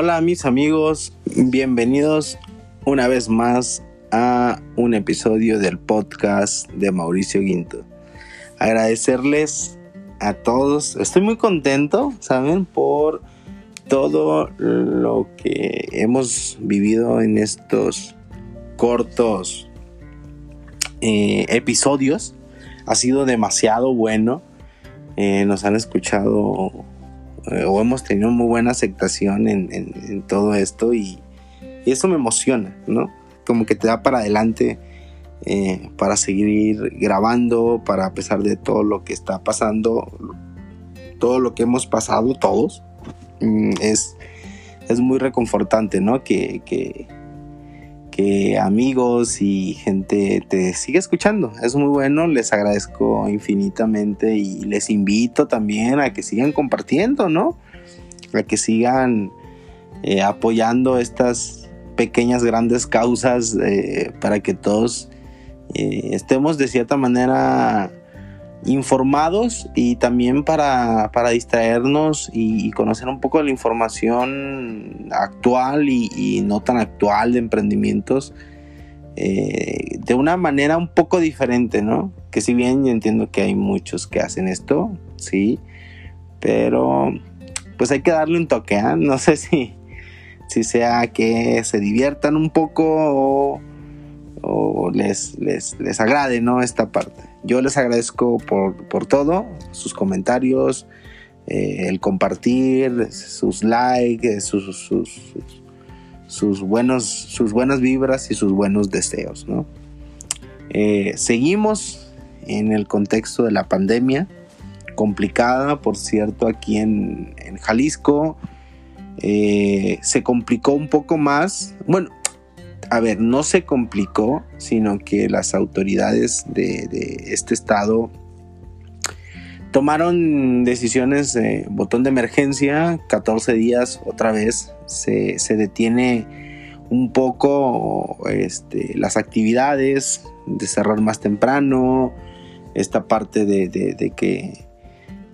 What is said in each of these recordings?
Hola mis amigos, bienvenidos una vez más a un episodio del podcast de Mauricio Guinto. Agradecerles a todos, estoy muy contento, ¿saben? Por todo lo que hemos vivido en estos cortos eh, episodios. Ha sido demasiado bueno. Eh, nos han escuchado o hemos tenido muy buena aceptación en, todo esto y, eso me emociona, ¿no? Como que te da para adelante eh, para seguir grabando, para a pesar de todo lo que está pasando, todo lo que hemos pasado todos, mm, es, es muy reconfortante, ¿no? Que, que amigos y gente te sigue escuchando. Es muy bueno, les agradezco infinitamente y les invito también a que sigan compartiendo, ¿no? A que sigan eh, apoyando estas pequeñas, grandes causas eh, para que todos eh, estemos de cierta manera informados y también para, distraernos y, conocer un poco de la información actual y, no tan actual de emprendimientos eh, de una manera un poco diferente, ¿no? Que si bien entiendo que hay muchos que hacen esto, sí, pero pues hay que darle un toque, ¿eh? no sé si, si sea que se diviertan un poco o, o les, les, les agrade, ¿no? Esta parte. Yo les agradezco por, todo, sus comentarios, eh, el compartir, sus likes, eh, sus, sus, buenos, sus buenas vibras y sus buenos deseos. Eh, seguimos en el contexto de la pandemia, complicada, por cierto, aquí en, Jalisco. se complicó un poco más. Bueno, a ver, no se complicó, sino que las autoridades de, este estado tomaron decisiones, de botón de emergencia, 14 días otra vez se, detiene un poco este, las actividades, de cerrar más temprano, esta parte de, que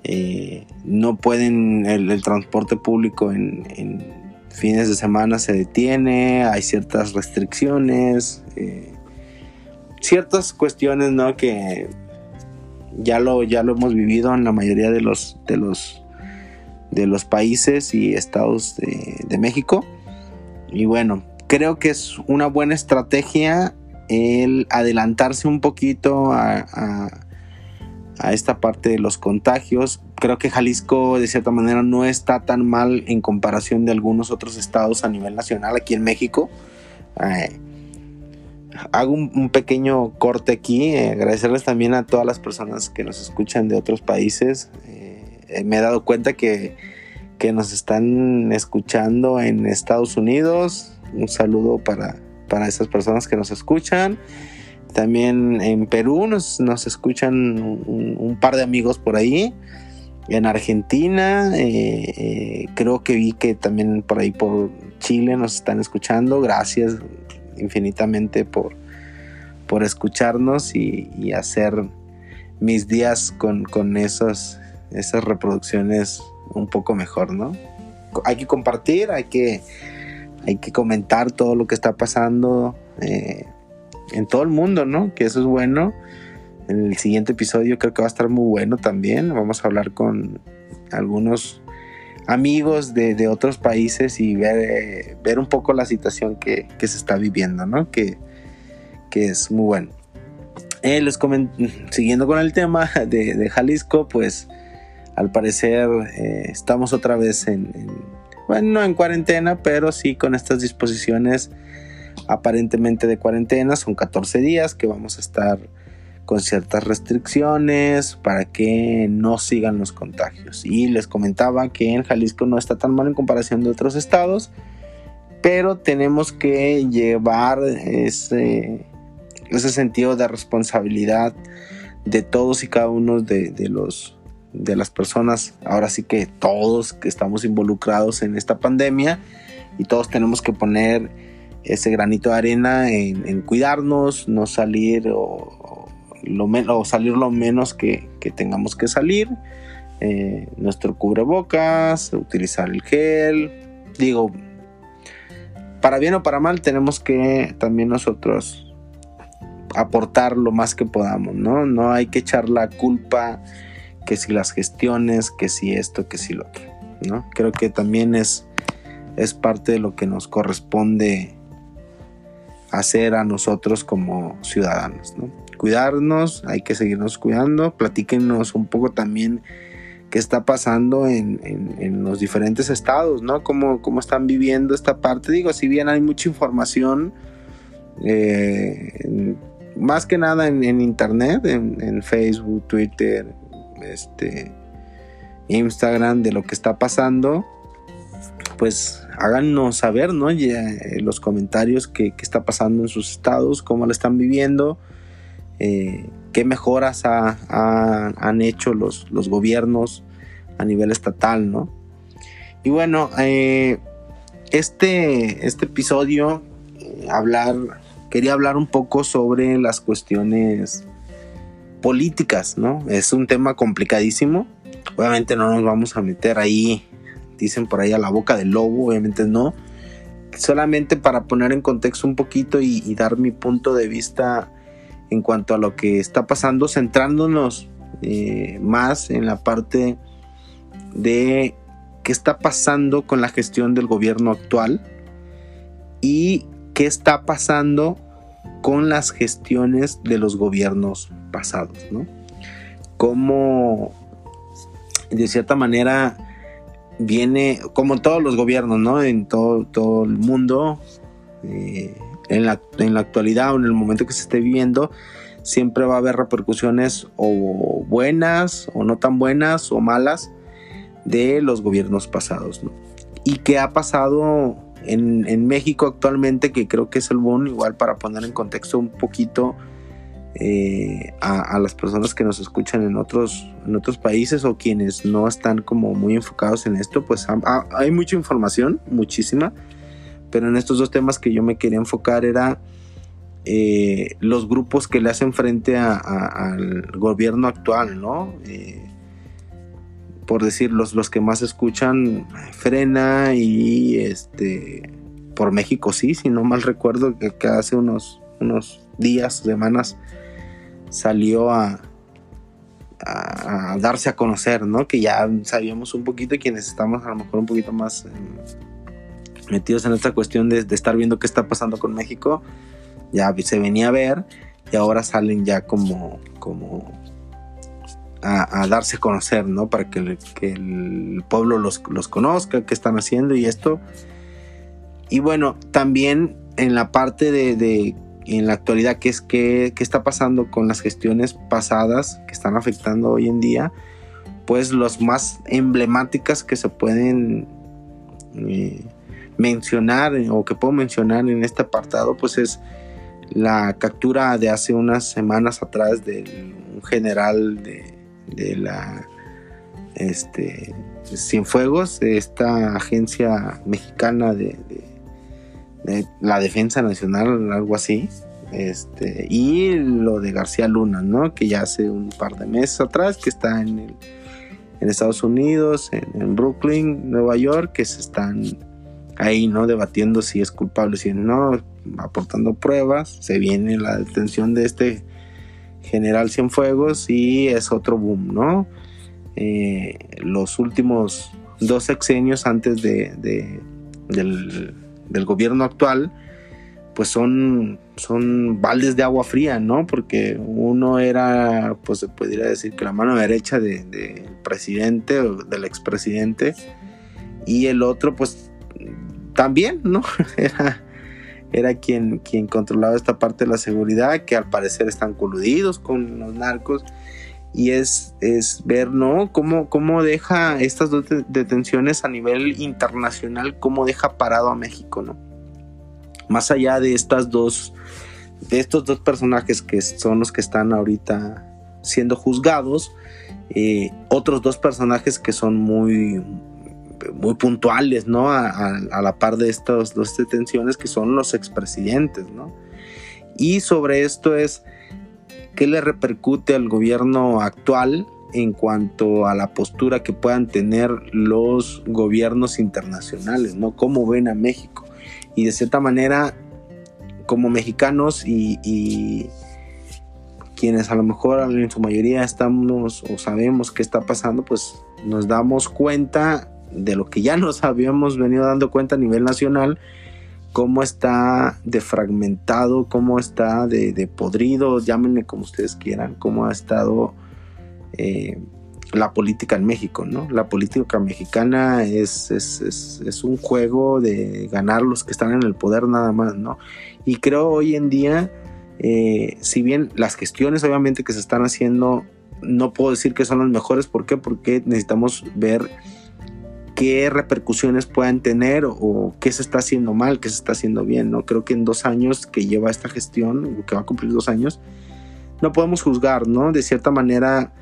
eh, no pueden el, transporte público en fines de semana se detiene, hay ciertas restricciones, eh, ciertas cuestiones, ¿no? Que ya lo, ya lo hemos vivido en la mayoría de los, de los, de los países y estados de, México. Y bueno, creo que es una buena estrategia el adelantarse un poquito a a esta parte de los contagios. Creo que Jalisco de cierta manera no está tan mal en comparación de algunos otros estados a nivel nacional aquí en México. Eh, hago un, pequeño corte aquí, eh, agradecerles también a todas las personas que nos escuchan de otros países. Eh, me he dado cuenta que, que, nos están escuchando en Estados Unidos. Un saludo para, para esas personas que nos escuchan. También en Perú nos, escuchan un, par de amigos por ahí. En Argentina, eh, eh, creo que vi que también por ahí por Chile nos están escuchando. Gracias infinitamente por, por escucharnos y, hacer mis días con, esas, esas reproducciones un poco mejor, ¿no? Hay que compartir, hay que, hay que comentar todo lo que está pasando. Eh, en todo el mundo, ¿no? Que eso es bueno. En el siguiente episodio creo que va a estar muy bueno también. Vamos a hablar con algunos amigos de, otros países y ver, ver, un poco la situación que, se está viviendo, ¿no? Que, es muy bueno. Eh, les siguiendo con el tema de, Jalisco, pues al parecer eh, estamos otra vez en, bueno, no en cuarentena, pero sí con estas disposiciones aparentemente de cuarentena, son 14 días que vamos a estar con ciertas restricciones para que no sigan los contagios. Y les comentaba que en Jalisco no está tan mal en comparación de otros estados, pero tenemos que llevar ese, sentido de responsabilidad de todos y cada uno de, de, los de las personas, ahora sí que todos que estamos involucrados en esta pandemia y todos tenemos que poner ese granito de arena en, cuidarnos, no salir o, salir lo menos que, tengamos que salir, eh, nuestro cubrebocas, utilizar el gel, digo, para bien o para mal, tenemos que también nosotros aportar lo más que podamos, ¿no? No hay que echar la culpa que si las gestiones, que si esto, que si lo otro, ¿no? Creo que también es parte de lo que nos corresponde hacer a nosotros como ciudadanos, ¿no? Cuidarnos, hay que seguirnos cuidando, platíquenos un poco también qué está pasando en, los diferentes estados, ¿no? Cómo, cómo, están viviendo esta parte. Digo, si bien hay mucha información, eh, más que nada en, internet, en, Facebook, Twitter, este, Instagram, de lo que está pasando, pues háganos saber, ¿no? Eh, los comentarios qué, está pasando en sus estados, cómo lo están viviendo, eh, qué mejoras han hecho los, los, gobiernos a nivel estatal, ¿no? Y bueno, eh, este, este episodio, hablar, quería hablar un poco sobre las cuestiones políticas, ¿no? Es un tema complicadísimo. Obviamente no nos vamos a meter ahí dicen por ahí a la boca del lobo, obviamente no. Solamente para poner en contexto un poquito y, dar mi punto de vista en cuanto a lo que está pasando, centrándonos eh, más en la parte de qué está pasando con la gestión del gobierno actual y qué está pasando con las gestiones de los gobiernos pasados, ¿no? Cómo de cierta manera viene, como todos los gobiernos, ¿no? En todo, todo el mundo, eh, en, la, en la actualidad o en el momento que se esté viviendo, siempre va a haber repercusiones o buenas o no tan buenas o malas de los gobiernos pasados. ¿no? Y qué ha pasado en, en, México actualmente, que creo que es el boom, igual para poner en contexto un poquito eh, a, las personas que nos escuchan en otros, en otros países o quienes no están como muy enfocados en esto, pues hay mucha información, muchísima, pero en estos dos temas que yo me quería enfocar era eh, los grupos que le hacen frente al gobierno actual, ¿no? Eh, por decir, los, los que más escuchan, Frena y este, por México sí, si no mal recuerdo, que, que hace unos, unos días, semanas, salió a, a, darse a conocer, ¿no? Que ya sabíamos un poquito quienes estamos a lo mejor un poquito más em, metidos en esta cuestión de, estar viendo qué está pasando con México, ya se venía a ver y ahora salen ya como, como a, darse a conocer, ¿no? Para que, el pueblo los, los, conozca, qué están haciendo y esto. Y bueno, también en la parte de, de en la actualidad qué es qué, está pasando con las gestiones pasadas que están afectando hoy en día, pues los más emblemáticas que se pueden eh, mencionar o que puedo mencionar en este apartado, pues es la captura de hace unas semanas atrás de un general de, de la este, Cienfuegos, de esta agencia mexicana de la defensa nacional, algo así. Este, y lo de García Luna, ¿no? Que ya hace un par de meses atrás, que está en, en Estados Unidos, en, Brooklyn, Nueva York, que se están ahí, ¿no? Debatiendo si es culpable, si no, aportando pruebas. Se viene la detención de este general Cienfuegos y es otro boom, ¿no? Eh, los últimos dos sexenios antes de, del del gobierno actual, pues son, son baldes de agua fría, ¿no? Porque uno era, pues se podría decir que la mano derecha del de, presidente o del expresidente, y el otro, pues también, ¿no? Era, era quien, quien controlaba esta parte de la seguridad, que al parecer están coludidos con los narcos y es, es ver, ¿no? Cómo, cómo deja estas dos detenciones a nivel internacional, cómo deja parado a México, ¿no? Más allá de estas dos, de estos dos personajes que son los que están ahorita siendo juzgados, eh, otros dos personajes que son muy, muy puntuales, ¿no? A, a la par de estas dos detenciones que son los expresidentes, ¿no? Y sobre esto es ¿Qué le repercute al gobierno actual en cuanto a la postura que puedan tener los gobiernos internacionales? ¿no? ¿Cómo ven a México? y de cierta manera como mexicanos y, quienes a lo mejor en su mayoría estamos o sabemos qué está pasando, pues nos damos cuenta de lo que ya nos habíamos venido dando cuenta a nivel nacional, cómo está defragmentado, cómo está de, podrido, llámenle como ustedes quieran, cómo ha estado eh, la política en México, ¿no? La política mexicana es, un juego de ganar los que están en el poder nada más, ¿no? Y creo hoy en día, eh, si bien las gestiones obviamente que se están haciendo, no puedo decir que son las mejores, ¿por qué? Porque necesitamos ver qué repercusiones puedan tener o, qué se está haciendo mal, qué se está haciendo bien, ¿no? Creo que en dos años que lleva esta gestión, que va a cumplir dos años, no podemos juzgar, ¿no? De cierta manera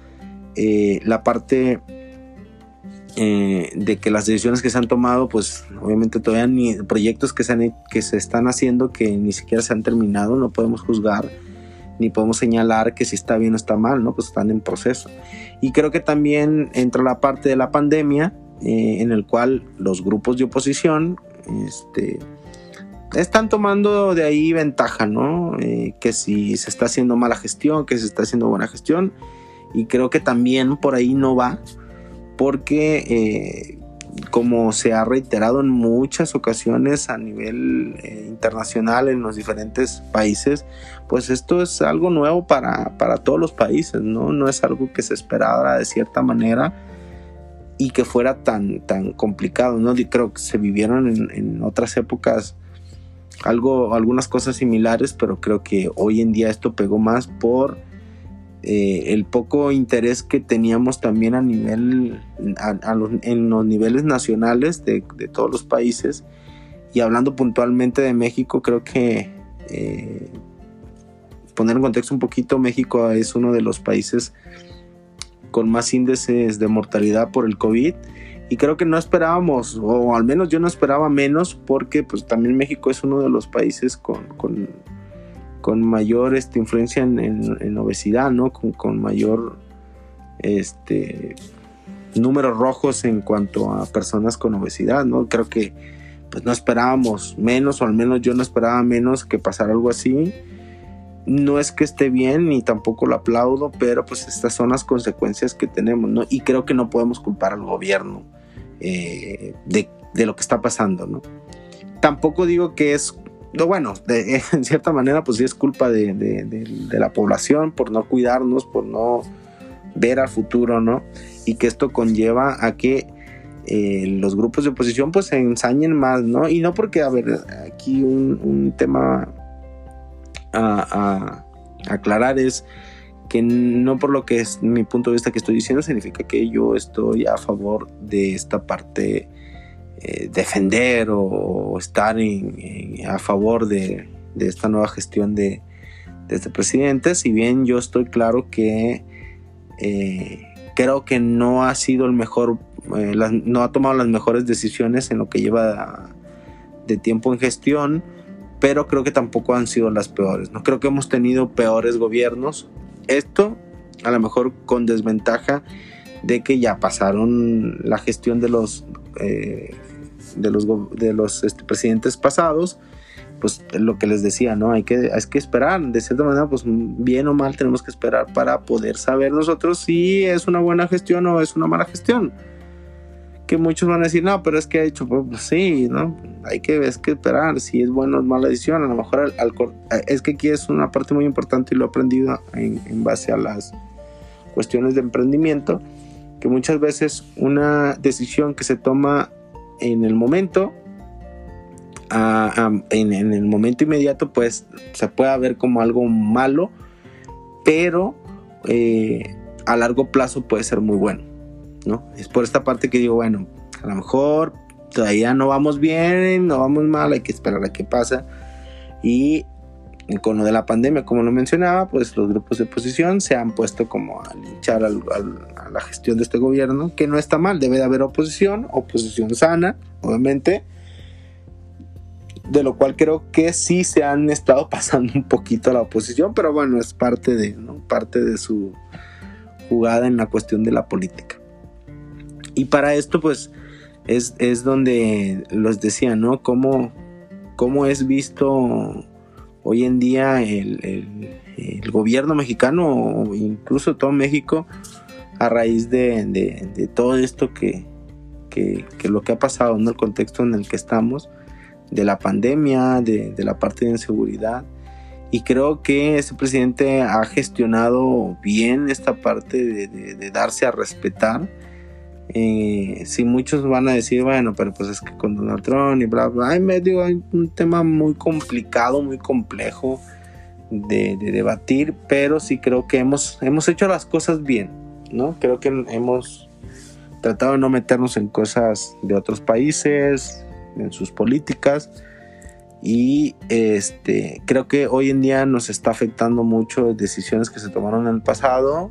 eh, la parte eh, de que las decisiones que se han tomado, pues obviamente todavía ni proyectos que se, han, que se están haciendo que ni siquiera se han terminado, no podemos juzgar ni podemos señalar que si está bien o está mal, ¿no? Pues están en proceso. Y creo que también entra la parte de la pandemia, eh, en el cual los grupos de oposición este, están tomando de ahí ventaja, ¿no? que si se está haciendo mala gestión, que se está haciendo buena gestión, y creo que también por ahí no va porque eh, como se ha reiterado en muchas ocasiones a nivel eh, internacional en los diferentes países, pues esto es algo nuevo para, todos los países, ¿no? No es algo que se esperara de cierta manera y que fuera tan, tan complicado, ¿no? Creo que se vivieron en, en otras épocas algo, algunas cosas similares, pero creo que hoy en día esto pegó más por eh, el poco interés que teníamos también a nivel, en los niveles nacionales de, todos los países. Y hablando puntualmente de México, creo que eh, poner en contexto un poquito, México es uno de los países con más índices de mortalidad por el COVID. Y creo que no esperábamos, o al menos yo no esperaba menos, porque pues también México es uno de los países con con mayor este, influencia en, obesidad, ¿no? Con, mayor este, números rojos en cuanto a personas con obesidad, ¿no? Creo que pues no esperábamos menos, o al menos yo no esperaba menos que pasara algo así. No es que esté bien ni tampoco lo aplaudo, pero pues estas son las consecuencias que tenemos, ¿no? Y creo que no podemos culpar al gobierno eh, de, de, lo que está pasando, ¿no? Tampoco digo que es bueno, en cierta manera, pues sí es culpa de, la población por no cuidarnos, por no ver al futuro, ¿no? Y que esto conlleva a que eh, los grupos de oposición pues se ensañen más, ¿no? Y no porque, a ver, aquí un, tema a, aclarar es que no por lo que es mi punto de vista que estoy diciendo significa que yo estoy a favor de esta parte eh, defender o, estar a favor de, esta nueva gestión de, este presidente, si bien yo estoy claro que eh, creo que no ha sido el mejor, eh, no ha tomado las mejores decisiones en lo que lleva de tiempo en gestión, pero creo que tampoco han sido las peores. No creo que hemos tenido peores gobiernos. Esto a lo mejor con desventaja de que ya pasaron la gestión de los de los, de los este, presidentes pasados, pues lo que les decía, ¿no? Hay que, hay que esperar, de cierta manera, pues bien o mal tenemos que esperar para poder saber nosotros si es una buena gestión o es una mala gestión. Que muchos van a decir, no, pero es que ha hecho, pues, sí, ¿no? Hay que, es que esperar si es buena o mala decisión. A lo mejor al, es que aquí es una parte muy importante y lo he aprendido en, en base a las cuestiones de emprendimiento, que muchas veces una decisión que se toma en el momento, en, el momento inmediato, pues se puede ver como algo malo, pero eh, a largo plazo puede ser muy bueno, ¿no? Es por esta parte que digo, bueno, a lo mejor todavía no vamos bien, no vamos mal, hay que esperar a qué pasa. Y con lo de la pandemia, como lo mencionaba, pues los grupos de oposición se han puesto como a linchar a la gestión de este gobierno, que no está mal, debe de haber oposición, oposición sana, obviamente, de lo cual creo que sí se han estado pasando un poquito a la oposición, pero bueno, es parte de, parte de su jugada en la cuestión de la política. Y para esto, pues, es, es donde los decía, ¿no? Cómo cómo es visto hoy en día el, gobierno mexicano o incluso todo México a raíz de, todo esto que, que, lo que ha pasado, en el contexto en el que estamos, de la pandemia, de, la parte de inseguridad. Y creo que ese presidente ha gestionado bien esta parte de, darse a respetar. Si muchos van a decir, bueno, pero pues es que con Donald Trump y bla, bla, hay, medio, hay un tema muy complicado, muy complejo de, debatir, pero sí creo que hemos, hemos hecho las cosas bien, ¿no? Creo que hemos tratado de no meternos en cosas de otros países, en sus políticas. Y este, creo que hoy en día nos está afectando mucho decisiones que se tomaron en el pasado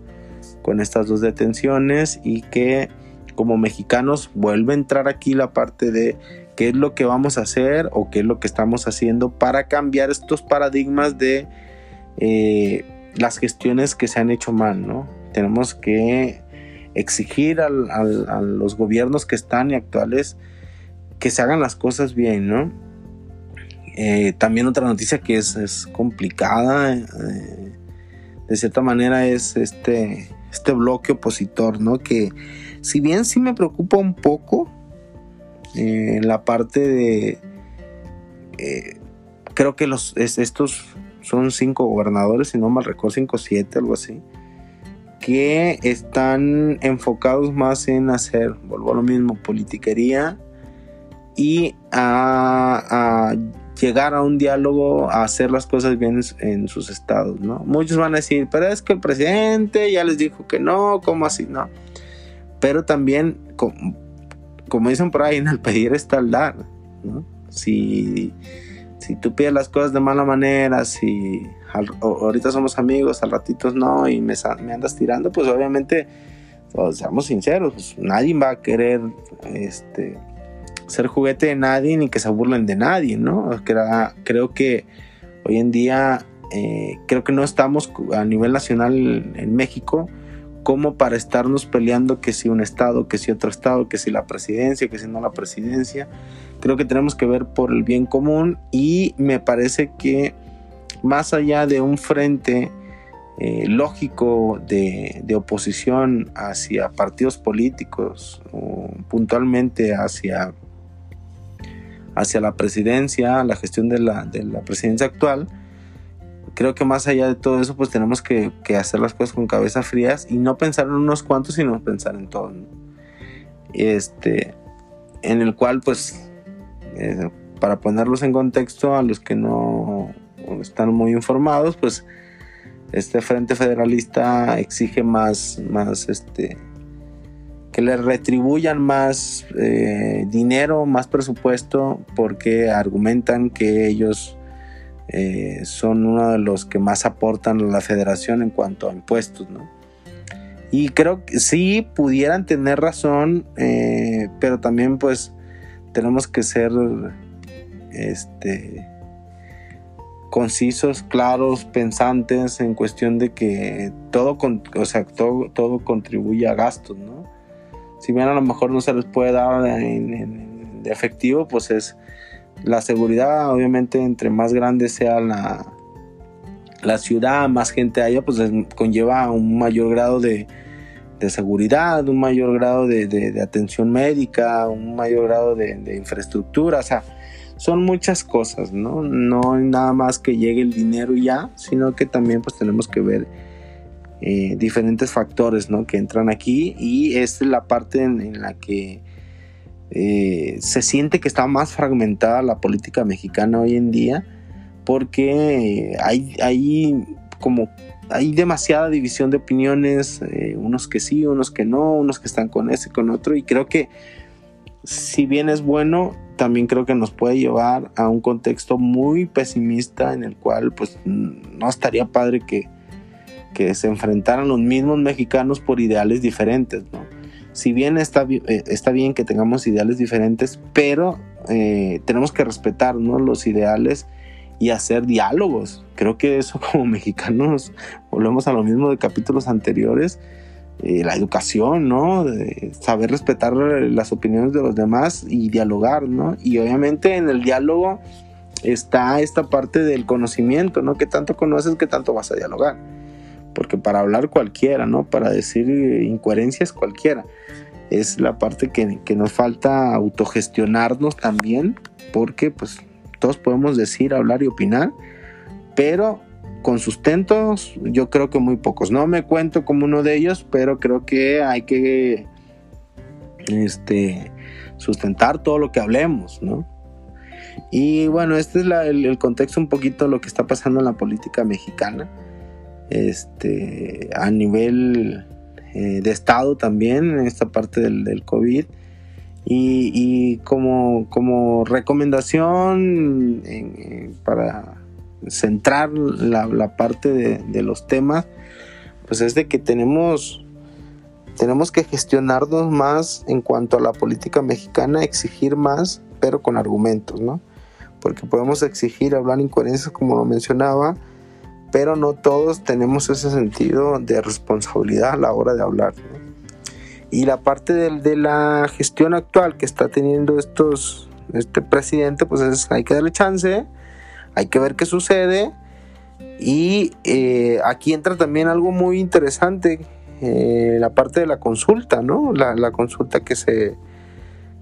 con estas dos detenciones y que como mexicanos vuelve a entrar aquí la parte de qué es lo que vamos a hacer o qué es lo que estamos haciendo para cambiar estos paradigmas de eh, las gestiones que se han hecho mal, ¿no? Tenemos que exigir a los gobiernos que están y actuales que se hagan las cosas bien, ¿no? Eh, también otra noticia que es, complicada, eh, de cierta manera, es este, este bloque opositor, ¿no? Que si bien sí me preocupa un poco eh, la parte de... creo que los, estos son cinco gobernadores, si no mal recuerdo, cinco o siete, algo así que están enfocados más en hacer, vuelvo a lo mismo, politiquería y a, llegar a un diálogo, a hacer las cosas bien en sus estados, ¿no? Muchos van a decir, pero es que el presidente ya les dijo que no, ¿cómo así? No. Pero también, como, dicen por ahí, en el pedir está el dar, ¿no? Si, si tú pides las cosas de mala manera, si ahorita somos amigos, al ratito no, y me, me andas tirando, pues obviamente, pues, seamos sinceros, pues, nadie va a querer, este, ser juguete de nadie ni que se burlen de nadie, ¿no? Creo que hoy en día, eh, creo que no estamos a nivel nacional en México como para estarnos peleando que si un estado, que si otro estado, que si la presidencia, que si no la presidencia. Creo que tenemos que ver por el bien común y me parece que más allá de un frente eh, lógico de, de, oposición hacia partidos políticos o puntualmente hacia hacia la presidencia, la gestión de la, de la presidencia actual, creo que más allá de todo eso, pues tenemos que, hacer las cosas con cabeza frías y no pensar en unos cuantos, sino pensar en todos. Este, en el cual, pues, eh, para ponerlos en contexto a los que no están muy informados, pues, este Frente Federalista exige más, más, este, que le retribuyan más eh, dinero, más presupuesto, porque argumentan que ellos eh, son uno de los que más aportan a la federación en cuanto a impuestos, ¿no? Y creo que sí pudieran tener razón, eh, pero también pues tenemos que ser este, concisos, claros, pensantes en cuestión de que todo, o sea, todo, todo contribuye a gastos, ¿no? si bien a lo mejor no se les puede dar en, de efectivo, pues es la seguridad, obviamente, entre más grande sea la, la ciudad, más gente haya, pues conlleva un mayor grado de, seguridad, un mayor grado de, atención médica, un mayor grado de, infraestructura, o sea, son muchas cosas, ¿no? No nada más que llegue el dinero ya, sino que también pues tenemos que ver eh, diferentes factores ¿no? que entran aquí y es la parte en, la que eh, se siente que está más fragmentada la política mexicana hoy en día porque hay, hay como hay demasiada división de opiniones, eh, unos que sí, unos que no, unos que están con ese, con otro, y creo que si bien es bueno, también creo que nos puede llevar a un contexto muy pesimista en el cual pues no estaría padre que, que se enfrentaran los mismos mexicanos por ideales diferentes, ¿no? Si bien está, eh, está bien que tengamos ideales diferentes, pero eh, tenemos que respetar los ideales y hacer diálogos. Creo que eso como mexicanos, volvemos a lo mismo de capítulos anteriores, eh, la educación, ¿no? saber respetar las opiniones de los demás y dialogar, ¿no? Y obviamente en el diálogo está esta parte del conocimiento, ¿no? Que tanto conoces, que tanto vas a dialogar. Porque para hablar cualquiera, ¿no? Para decir incoherencias cualquiera. Es la parte que, que nos falta autogestionarnos también, porque pues todos podemos decir, hablar y opinar, pero con sustentos yo creo que muy pocos. No me cuento como uno de ellos, pero creo que hay que este, sustentar todo lo que hablemos, ¿no? Y bueno, este es el, contexto un poquito de lo que está pasando en la política mexicana, este, a nivel eh, de Estado también, en esta parte del, COVID. Y, como, como recomendación para centrar la, parte de, los temas, pues es de que tenemos, tenemos que gestionarnos más en cuanto a la política mexicana, exigir más, pero con argumentos, ¿no? Porque podemos exigir hablar incoherencias, como lo mencionaba, pero no todos tenemos ese sentido de responsabilidad a la hora de hablar. Y la parte de, de, la gestión actual que está teniendo estos, este presidente, pues es, hay que darle chance, hay que ver qué sucede. Y eh, aquí entra también algo muy interesante, eh, la parte de la consulta, ¿no? La, consulta que se,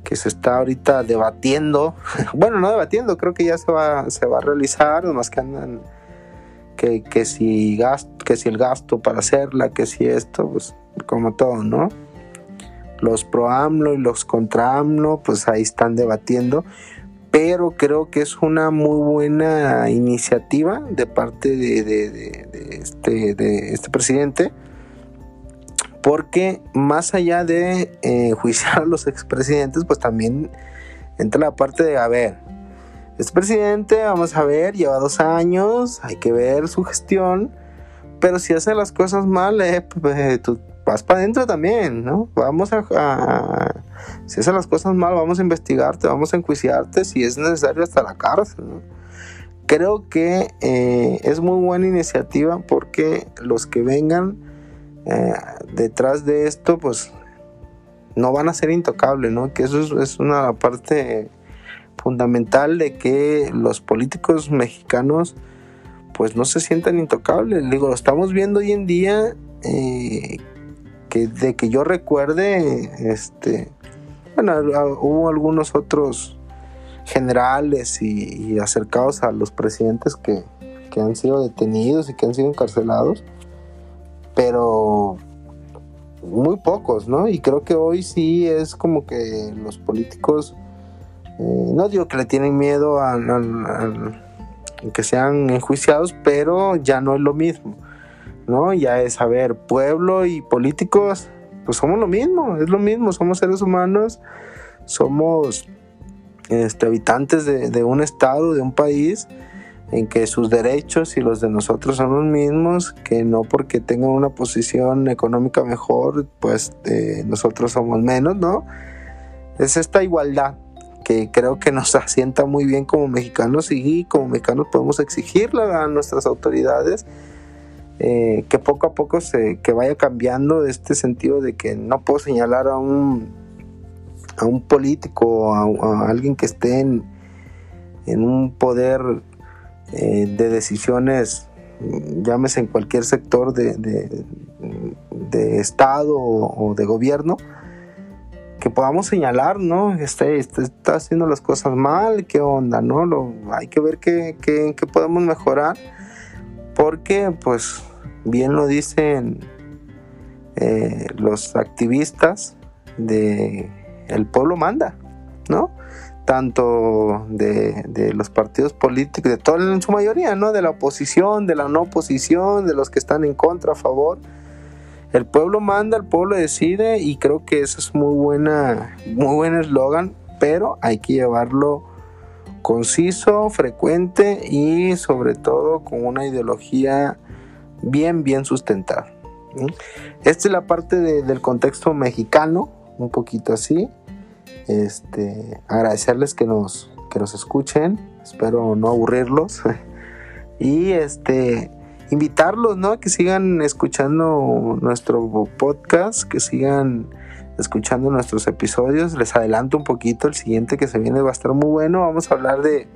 que se está ahorita debatiendo. bueno, no debatiendo, creo que ya se va, se va a realizar, nomás que andan que, que, si que si el gasto para hacerla, que si esto, pues como todo, ¿no? Los pro AMLO y los contra AMLO, pues ahí están debatiendo pero creo que es una muy buena iniciativa de parte de, este, este, presidente, porque más allá de eh, juiciar a los expresidentes, pues también entra la parte de, a ver, este presidente, vamos a ver, lleva dos años, hay que ver su gestión, pero si hace las cosas mal, eh, pues, tú vas para adentro también, ¿no? Vamos a, si haces las cosas mal, vamos a investigarte, vamos a enjuiciarte, si es necesario hasta la cárcel. Creo que eh, es muy buena iniciativa porque los que vengan eh, detrás de esto, pues no van a ser intocables, ¿no? Que eso es, es una parte fundamental de que los políticos mexicanos pues no se sientan intocables. Digo, lo estamos viendo hoy en día eh, que de que yo recuerde, este, bueno, hubo algunos otros generales y, acercados a los presidentes que, que, han sido detenidos y que han sido encarcelados, pero muy pocos, ¿no? Y creo que hoy sí es como que los políticos, eh, no digo que le tienen miedo a, que sean enjuiciados, pero ya no es lo mismo ¿no? Ya es, a ver, pueblo y políticos, pues somos lo mismo, es lo mismo, somos seres humanos, somos este, habitantes de, un estado, de un país, en que sus derechos y los de nosotros son los mismos, que no porque tengan una posición económica mejor, pues eh, nosotros somos menos, ¿no? Es esta igualdad que creo que nos asienta muy bien como mexicanos y como mexicanos podemos exigirla a nuestras autoridades eh, que poco a poco se que vaya cambiando este sentido de que no puedo señalar a un a un político a, a alguien que esté en, en un poder eh, de decisiones llámese en cualquier sector de, de, estado o, de gobierno que podamos señalar, ¿no? Este, este, está haciendo las cosas mal, ¿qué onda, no? Hay que ver qué, qué, podemos mejorar, porque pues bien lo dicen eh, los activistas de el pueblo manda, ¿no? Tanto de, los partidos políticos, de todo en su mayoría, ¿no? De la oposición, de la no oposición, de los que están en contra, a favor. El pueblo manda, el pueblo decide y creo que eso es muy buena, muy buen eslogan, pero hay que llevarlo conciso, frecuente y sobre todo con una ideología bien, bien sustentada. Esta es la parte del contexto mexicano, un poquito así. Este, agradecerles que nos, que nos escuchen, espero no aburrirlos. y este, invitarlos, ¿no? Que sigan escuchando nuestro podcast, que sigan escuchando nuestros episodios. Les adelanto un poquito, el siguiente que se viene va a estar muy bueno. Vamos a hablar de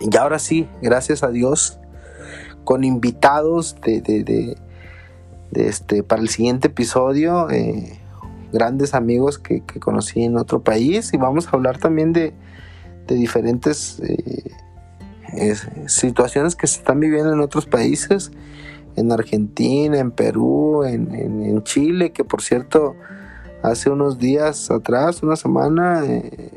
Y ahora sí, gracias a Dios, con invitados de, de, este, para el siguiente episodio, eh, grandes amigos que, conocí en otro país y vamos a hablar también de, diferentes eh, situaciones que se están viviendo en otros países, en Argentina, en Perú, en, Chile, que por cierto, hace unos días atrás, una semana, eh,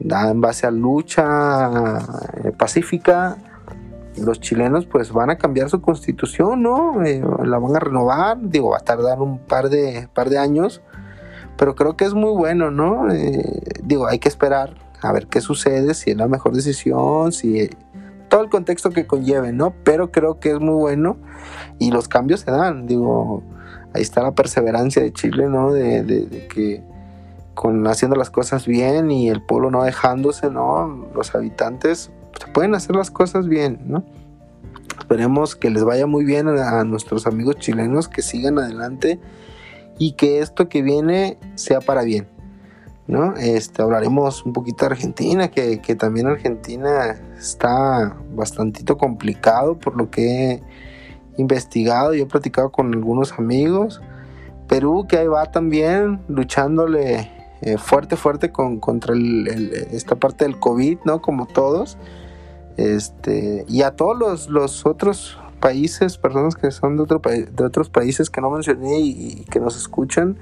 en base a lucha eh, pacífica, los chilenos pues van a cambiar su constitución, ¿no? Eh, la van a renovar, digo, va a tardar un par de, par de años, pero creo que es muy bueno, ¿no? digo, hay que esperar a ver qué sucede, si es la mejor decisión, si todo el contexto que conlleve, ¿no? Pero creo que es muy bueno y los cambios se dan, digo, ahí está la perseverancia de Chile, ¿no? De, que con haciendo las cosas bien y el pueblo no dejándose, ¿no? Los habitantes se pueden hacer las cosas bien, ¿no? Esperemos que les vaya muy bien a nuestros amigos chilenos, que sigan adelante y que esto que viene sea para bien. ¿No? Este, hablaremos un poquito de Argentina, que, también Argentina está bastante complicado por lo que he investigado y he platicado con algunos amigos. Perú, que ahí va también luchándole eh, fuerte, fuerte con, contra esta parte del COVID, ¿no? Como todos. Este, y a todos los, los otros países, personas que son de, otro, de otros países que no mencioné y, y que nos escuchan,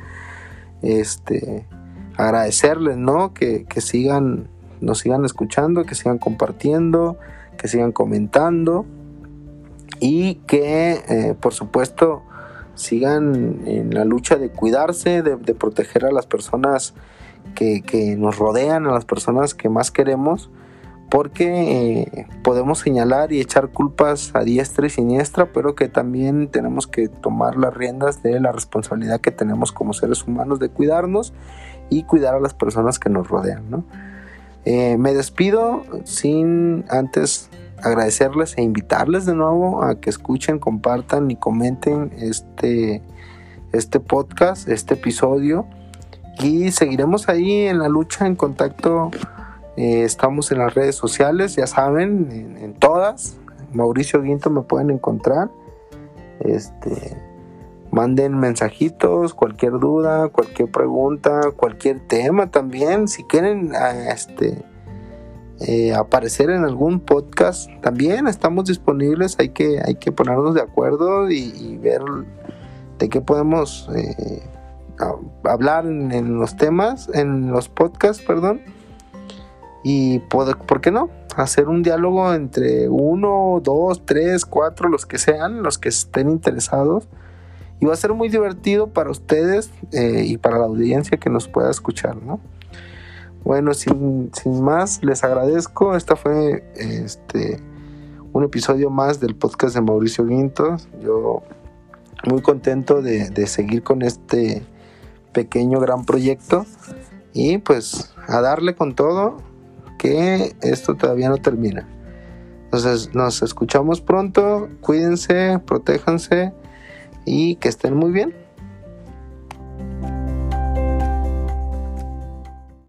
este, agradecerles, ¿no? Que, sigan, nos sigan escuchando, que sigan compartiendo, que sigan comentando y que, eh, por supuesto, sigan en la lucha de cuidarse, de, proteger a las personas que, nos rodean, a las personas que más queremos, porque eh, podemos señalar y echar culpas a diestra y siniestra, pero que también tenemos que tomar las riendas de la responsabilidad que tenemos como seres humanos de cuidarnos y cuidar a las personas que nos rodean. Eh, me despido sin antes agradecerles e invitarles de nuevo a que escuchen, compartan y comenten este, este podcast, este episodio. Y seguiremos ahí en la lucha, en contacto. Eh, estamos en las redes sociales, ya saben, en, en todas. Mauricio Guinto me pueden encontrar. Este, manden mensajitos, cualquier duda, cualquier pregunta, cualquier tema también. Si quieren ah, este, eh, aparecer en algún podcast, también estamos disponibles. Hay que, hay que ponernos de acuerdo y, ver de qué podemos eh, hablar en, los temas, en los podcasts, perdón. Y por qué no, hacer un diálogo entre uno, dos, tres, cuatro, los que sean, los que estén interesados y va a ser muy divertido para ustedes eh, y para la audiencia que nos pueda escuchar, ¿no? Bueno, sin, más, les agradezco. Esta fue este un episodio más del podcast de Mauricio Guintos. Yo muy contento de, de seguir con este pequeño gran proyecto y pues a darle con todo que esto todavía no termina. Entonces nos escuchamos pronto, cuídense, protéjanse y que estén muy bien.